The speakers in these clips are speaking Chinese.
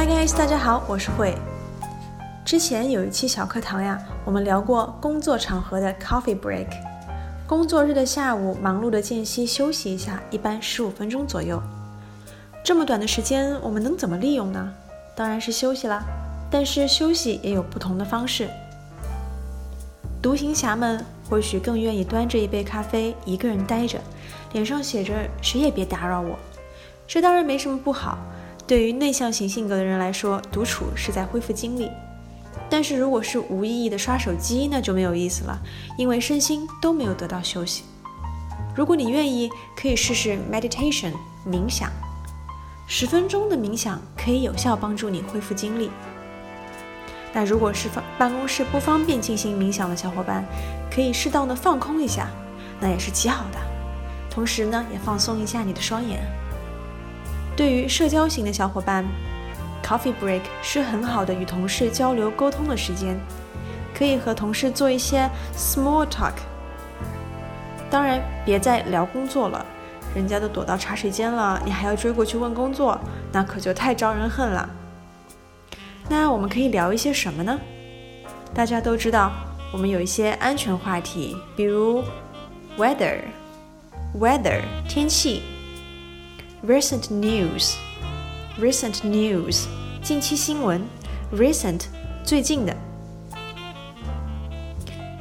Hi guys，大家好，我是慧。之前有一期小课堂呀，我们聊过工作场合的 coffee break。工作日的下午，忙碌的间隙休息一下，一般十五分钟左右。这么短的时间，我们能怎么利用呢？当然是休息啦。但是休息也有不同的方式。独行侠们或许更愿意端着一杯咖啡，一个人待着，脸上写着“谁也别打扰我”。这当然没什么不好。对于内向型性格的人来说，独处是在恢复精力。但是如果是无意义的刷手机，那就没有意思了，因为身心都没有得到休息。如果你愿意，可以试试 meditation 冥想，十分钟的冥想可以有效帮助你恢复精力。那如果是放办公室不方便进行冥想的小伙伴，可以适当的放空一下，那也是极好的。同时呢，也放松一下你的双眼。对于社交型的小伙伴，coffee break 是很好的与同事交流沟通的时间，可以和同事做一些 small talk。当然，别再聊工作了，人家都躲到茶水间了，你还要追过去问工作，那可就太招人恨了。那我们可以聊一些什么呢？大家都知道，我们有一些安全话题，比如 weather，weather 天气。Recent news, recent news，近期新闻。Recent，最近的。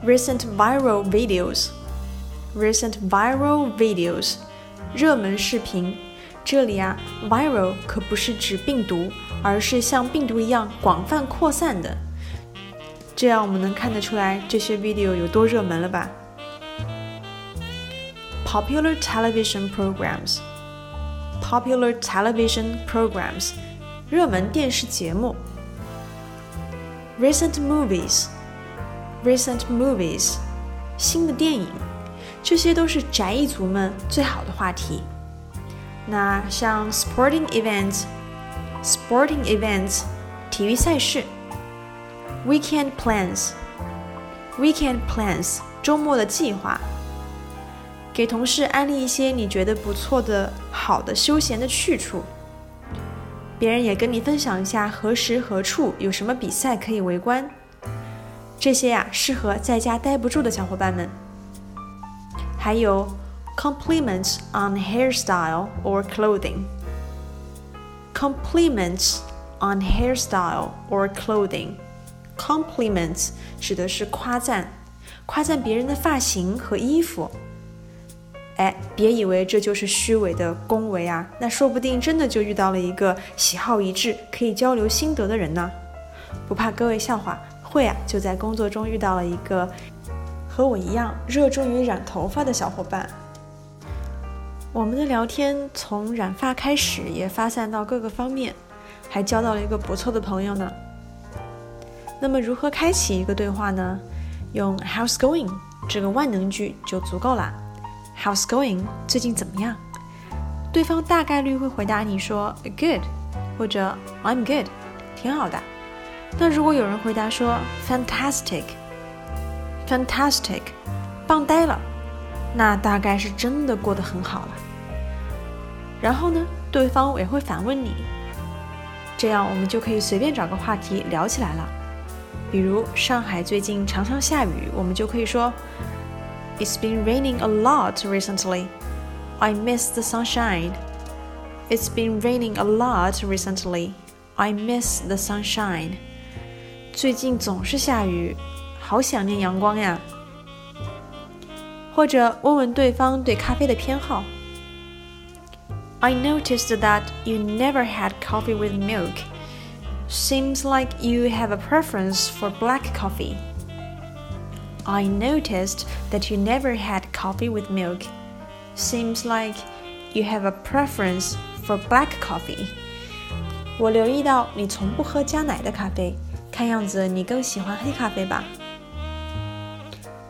Recent viral videos, recent viral videos，热门视频。这里啊，viral 可不是指病毒，而是像病毒一样广泛扩散的。这样我们能看得出来这些 video 有多热门了吧？Popular television programs。 Popular television programs，热门电视节目。Recent movies，recent movies，新的电影，这些都是宅一族们最好的话题。那像 sporting events，sporting events，体育赛事。Weekend plans，weekend plans，周末的计划。 给同事安利一些你觉得不错的、好的休闲的去处。别人也跟你分享一下何时何处有什么比赛可以围观。这些呀，适合在家待不住的小伙伴们。还有 compliments on hairstyle or clothing。compliments on hairstyle or clothing。compliments 指的是夸赞，夸赞别人的发型和衣服。哎，别以为这就是虚伪的恭维啊，那说不定真的就遇到了一个喜好一致、可以交流心得的人呢。不怕各位笑话，慧啊就在工作中遇到了一个和我一样热衷于染头发的小伙伴。我们的聊天从染发开始，也发散到各个方面，还交到了一个不错的朋友呢。那么如何开启一个对话呢？用 How's going 这个万能句就足够了。How's going？最近怎么样？对方大概率会回答你说 Good，或者 I'm good，挺好的。那如果有人回答说 Fantastic，Fantastic，棒呆了，那大概是真的过得很好了。然后呢，对方也会反问你，这样我们就可以随便找个话题聊起来了。比如上海最近常常下雨，我们就可以说。It's been raining a lot recently. I miss the sunshine. It's been raining a lot recently. I miss the sunshine. 最近总是下雨，好想念阳光呀。或者问问对方对咖啡的偏好。I noticed that you never had coffee with milk. Seems like you have a preference for black coffee. I noticed that you never had coffee with milk. Seems like you have a preference for black coffee. 我留意到你从不喝加奶的咖啡，看样子你更喜欢黑咖啡吧？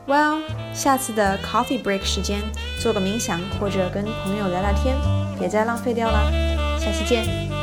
Well，下次的 coffee break 时间做个冥想或者跟朋友聊聊天，别再浪费掉了。下期见。